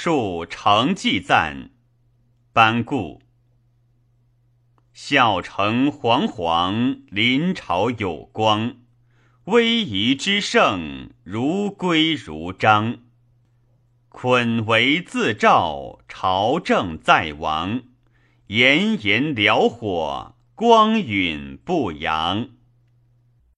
数成绩赞，班固。孝成煌煌，临朝有光，威仪之盛，如归如章。捆为自照，朝政在王，炎炎燎火，光允不扬。